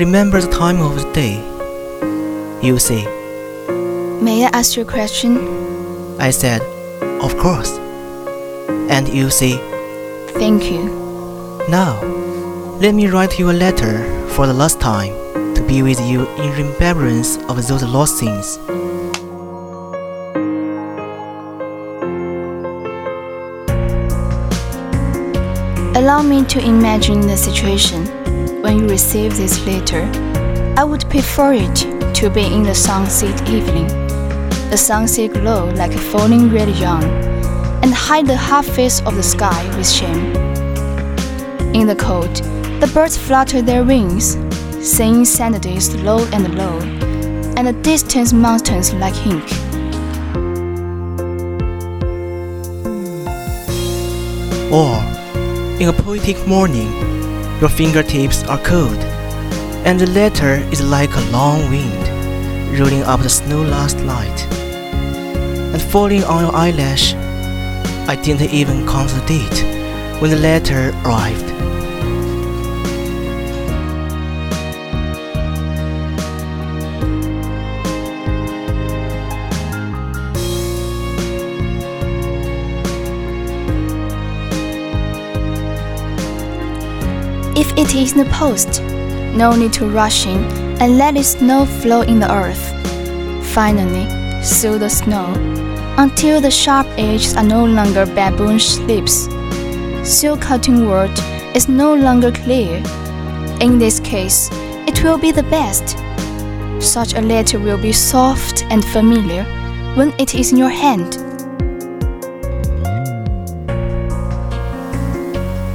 Remember the time of the day. You say, May I ask you a question? I said, Of course. And you say, Thank you. Now, let me write you a letter for the last time to be with you in remembrance of those lost things. Allow me to imagine the situation when you receive this letter. I would prefer it to be in the sunset evening. The sunset glow like a falling red dawn, and hide the half face of the sky with shame. In the cold, the birds flutter their wings, singing days low and low, and the distant mountains like ink. Or, in a poetic morning, your fingertips are cold, and the letter is like a long wind, rolling up the snow last night, and falling on your eyelash. I didn't even count the date when the letter arrived. It is in the post, no need to rush in and let the snow flow in the earth. Finally, sew the snow until the sharp edges are no longer baboonish lips. Silk cutting word is no longer clear. In this case, it will be the best. Such a letter will be soft and familiar when it is in your hand.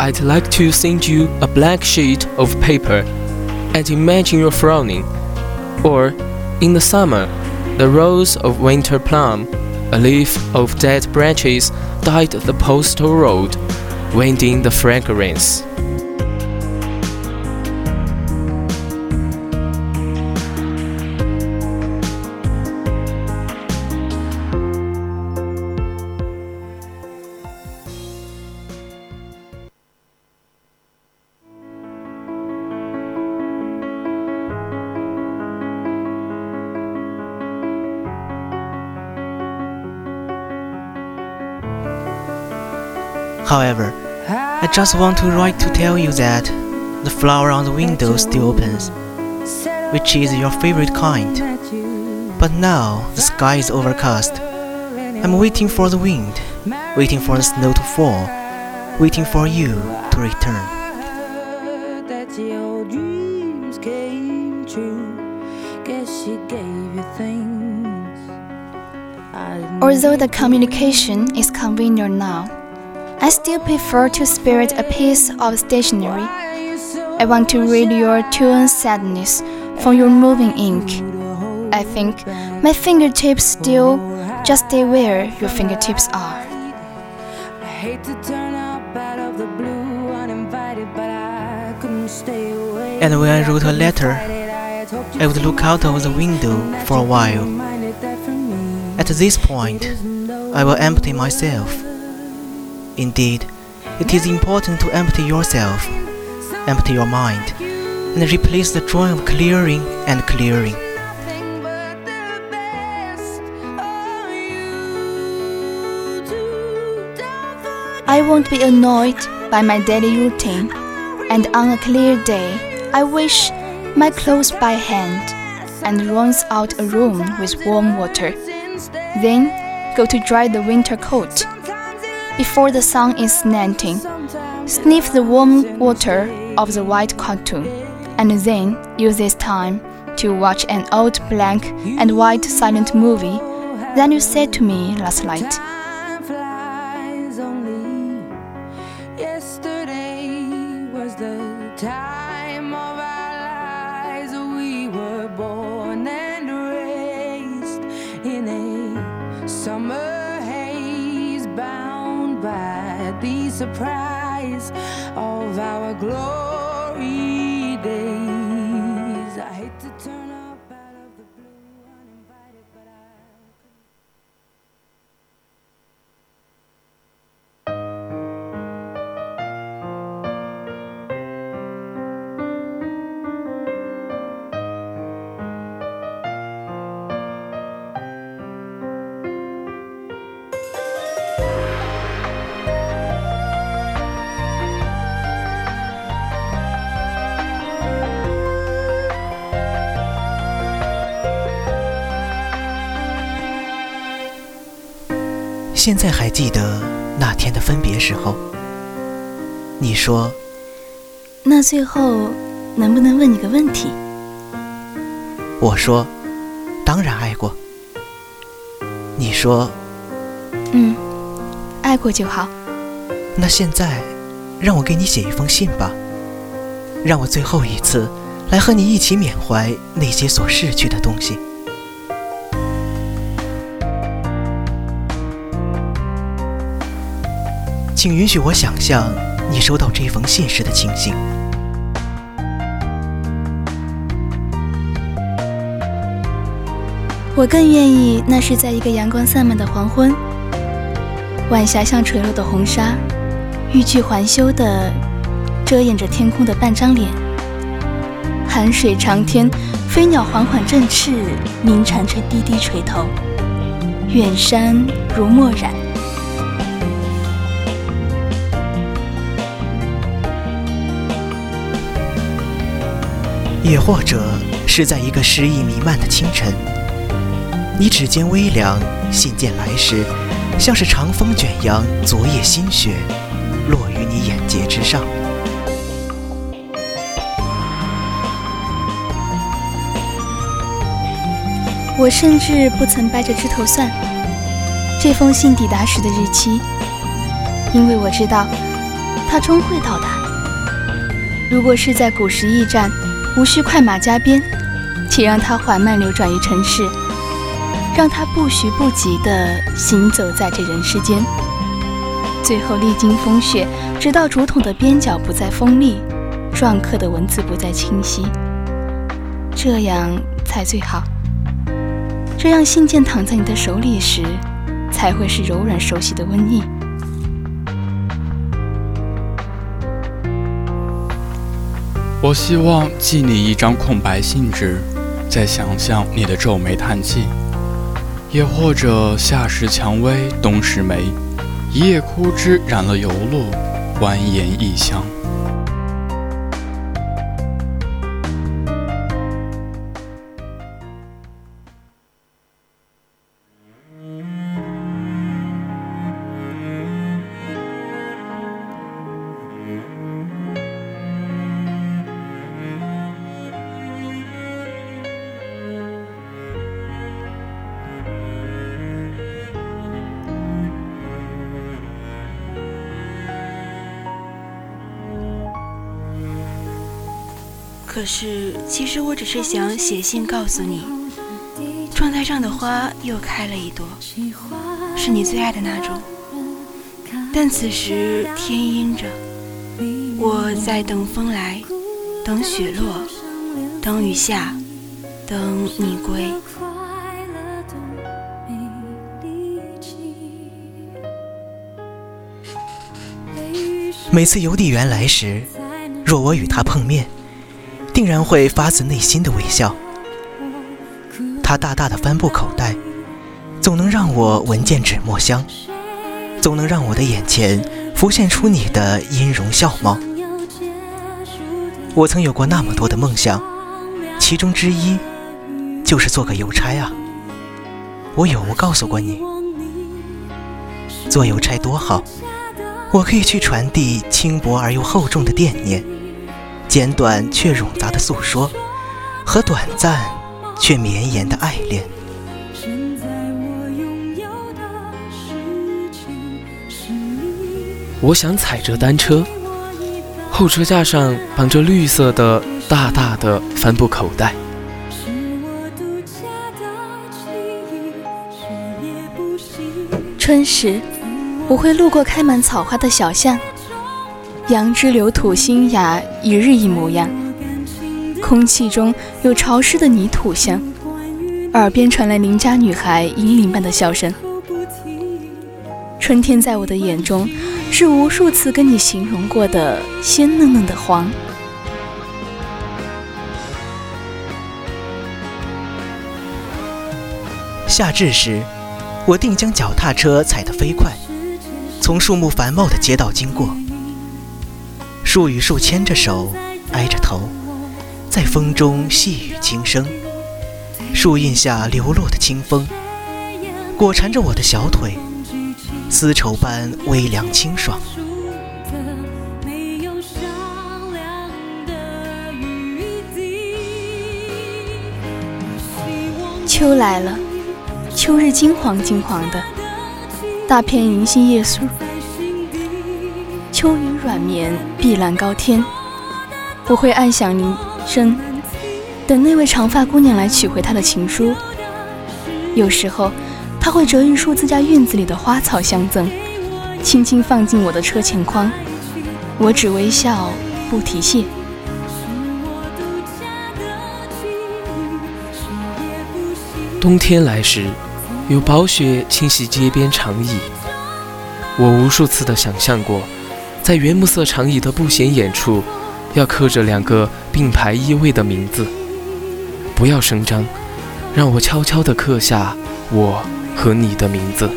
I'd like to send you a blank sheet of paper and imagine you're frowning. Or, in the summer, the rose of winter plum, a leaf of dead branches dyed the postal road, winding the fragrance. However, I just want to write to tell you that the flower on the window still opens, which is your favorite kind. But now the sky is overcast. I'm waiting for the wind, waiting for the snow to fall, waiting for you to return. your dreams came true. She gave you things. Although the communication is convenient now, I still prefer to spirit a piece of stationery. I want to read your torn sadness from your moving ink. I think my fingertips still just stay where your fingertips are. I hate to turn up out of the blue uninvited, but I couldn't stay away. And when I wrote a letter, I would look out of the window for a while. At this point, I will empty myself. Indeed, it is important to empty yourself, empty your mind, and replace the joy of clearing and clearing. I won't be annoyed by my daily routine, and on a clear day, I wish my clothes by hand and runs out a room with warm water. Then go to dry the winter coat. Before the sun is slanting, sniff the warm water of the white cotton, and then use this time to watch an old black and white silent movie that you said to me last night. Surprise of our glory 现在还记得那天的分别时候，你说那最后能不能问你个问题？我说，当然爱过。你说，嗯，爱过就好。那现在，让我给你写一封信吧，让我最后一次来和你一起缅怀那些所逝去的东西。请允许我想象你收到这封信时的情形。我更愿意那是在一个阳光散漫的黄昏，晚霞像垂落的红纱，欲拒还休地遮掩着天空的半张脸。寒水长天，飞鸟缓缓振翅，鸣蝉却低低垂头，远山如墨染。也或者是在一个诗意弥漫的清晨，你指尖微凉，信件来时，像是长风卷扬昨夜新雪，落于你眼睫之上。我甚至不曾掰着指头算这封信抵达时的日期，因为我知道它终会到达。如果是在古时驿站，无需快马加鞭，且让它缓慢流转于城市，让它不徐不急地行走在这人世间，最后历经风雪，直到竹筒的边角不再锋利，篆刻的文字不再清晰，这样才最好。这样信件躺在你的手里时，才会是柔软熟悉的温意。我希望寄你一张空白信纸，再想象你的皱眉叹气，也或者夏时蔷薇，冬时梅，一叶枯枝染了油落，蜿蜒异乡。可是，其实我只是想写信告诉你，窗台上的花又开了一朵，是你最爱的那种。但此时天阴着，我在等风来，等雪落，等雨下，等你归。每次邮递员来时，若我与他碰面，定然会发自内心的微笑。他大大的帆布口袋，总能让我闻见纸墨香，总能让我的眼前浮现出你的音容笑貌。我曾有过那么多的梦想，其中之一就是做个邮差啊。我有无告诉过你？做邮差多好，我可以去传递轻薄而又厚重的惦念，简短却冗杂的诉说，和短暂却绵延的爱恋。我想踩着单车，后车架上绑着绿色的大大的帆布口袋。春时，我会路过开满草花的小巷，杨枝柳土新芽，一日一模样。空气中有潮湿的泥土香，耳边传来邻家女孩银铃般的笑声。春天在我的眼中，是无数次跟你形容过的鲜嫩嫩的黄。夏至时。我定将脚踏车踩得飞快，从树木繁茂的街道经过。树与树牵着手，挨着头，在风中细语轻声。树荫下流落的清风，裹缠着我的小腿，丝绸般微凉清爽。秋来了。秋日金黄金黄的，大片银杏叶树，秋雨软绵，碧蓝高天。我会暗响铃声，等那位长发姑娘来取回她的情书。有时候，她会折一束自家院子里的花草相赠，轻轻放进我的车前筐。我只微笑，不提谢。冬天来时。有薄雪侵袭街边长椅，我无数次的想象过，在原木色长椅的不显眼处，要刻着两个并排依偎的名字。不要声张，让我悄悄地刻下我和你的名字。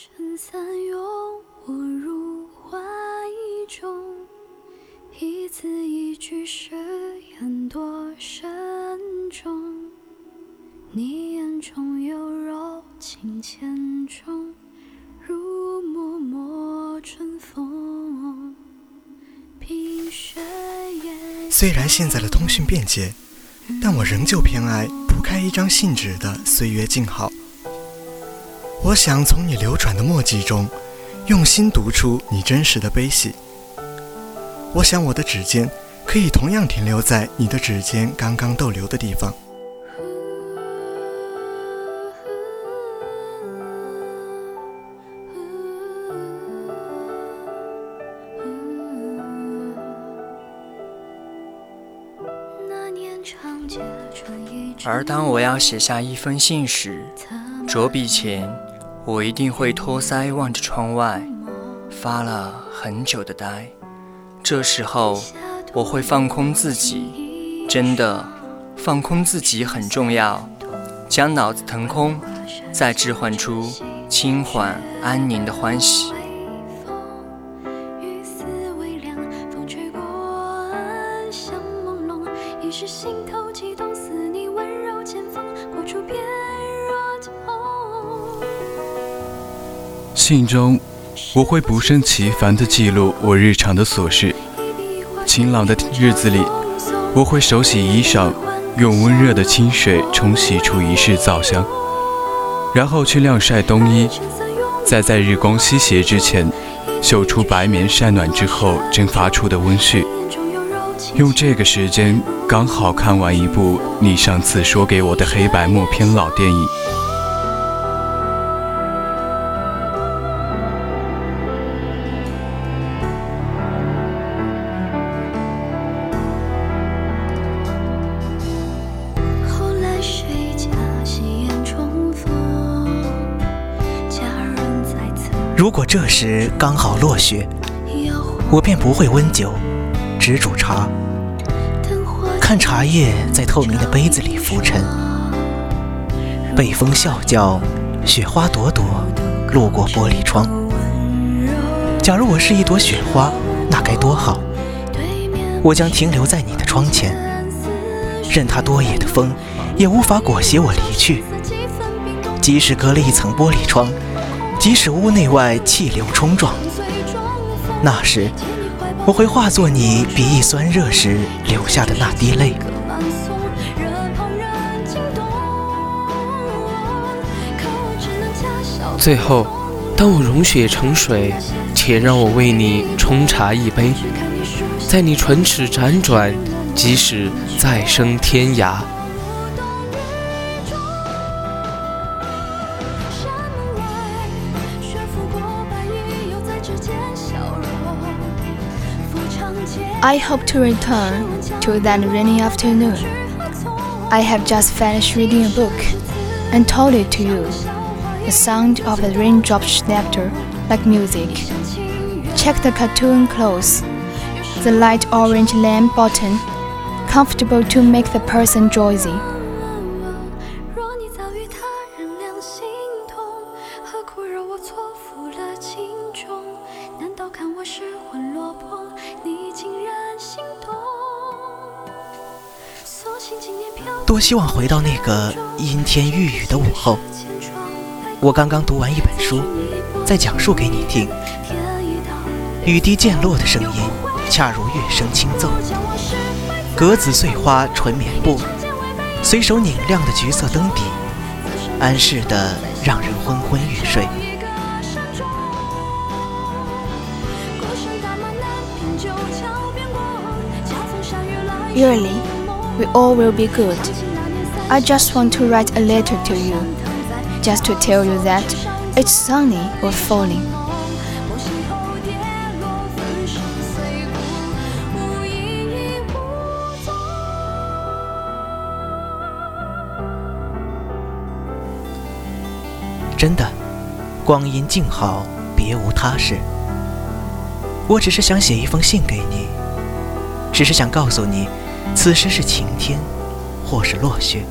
撑伞拥我入怀中，一字一句誓言多慎重你眼中有柔情千种，如脉脉春风。冰雪虽然现在的通讯便捷，但我仍旧偏爱铺开一张信纸的岁月静好。我想从你流转的墨迹中，用心读出你真实的悲喜。我想我的指尖可以同样停留在你的指尖刚刚逗留的地方。而当我要写下一封信时，着笔前，我一定会托腮望着窗外，发了很久的呆。这时候，我会放空自己，真的，放空自己很重要。将脑子腾空，再置换出轻缓安宁的欢喜。信中，我会不胜其烦地记录我日常的琐事。晴朗的日子里，我会手洗衣裳，用温热的清水冲洗出一室皂香，然后去晾晒冬衣，再在日光西斜之前，绣出白棉晒暖之后蒸发出的温煦。用这个时间刚好看完一部你上次说给我的黑白默片老电影。时刚好落雪，我便不会温酒，只煮茶，看茶叶在透明的杯子里浮沉，北风啸叫，雪花朵朵路过玻璃窗。假如我是一朵雪花，那该多好！我将停留在你的窗前，任它多野的风也无法裹挟我离去，即使隔了一层玻璃窗。即使屋内外气流冲撞，那时我会化作你鼻翼酸热时流下的那滴泪。最后，当我融雪成水，且让我为你冲茶一杯，在你唇齿辗转，即使再生天涯。I hope to return to that rainy afternoon. I have just finished reading a book and told it to you. The sound of the raindrops laughter like music. Check the cartoon clothes. The light orange lamp button, comfortable to make the person drowsy. “多希望回到那个阴天欲雨的午后。我刚刚读完一本书，再讲述给你听。雨滴溅落的声音，恰如乐声轻奏。格子碎花纯棉布，随手拧亮的橘色灯底，安适的让人昏昏欲睡。Yearly, we all will be good. I just want to write a letter to you, just to tell you that it's sunny or falling. 真的，光阴静好，别无他事。我只是想写一封信给你，只是想告诉你，此时是晴天，或是落雪。